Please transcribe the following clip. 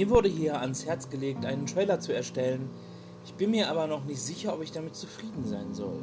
Mir wurde hier ans Herz gelegt, einen Trailer zu erstellen. Ich bin mir aber noch nicht sicher, ob ich damit zufrieden sein soll.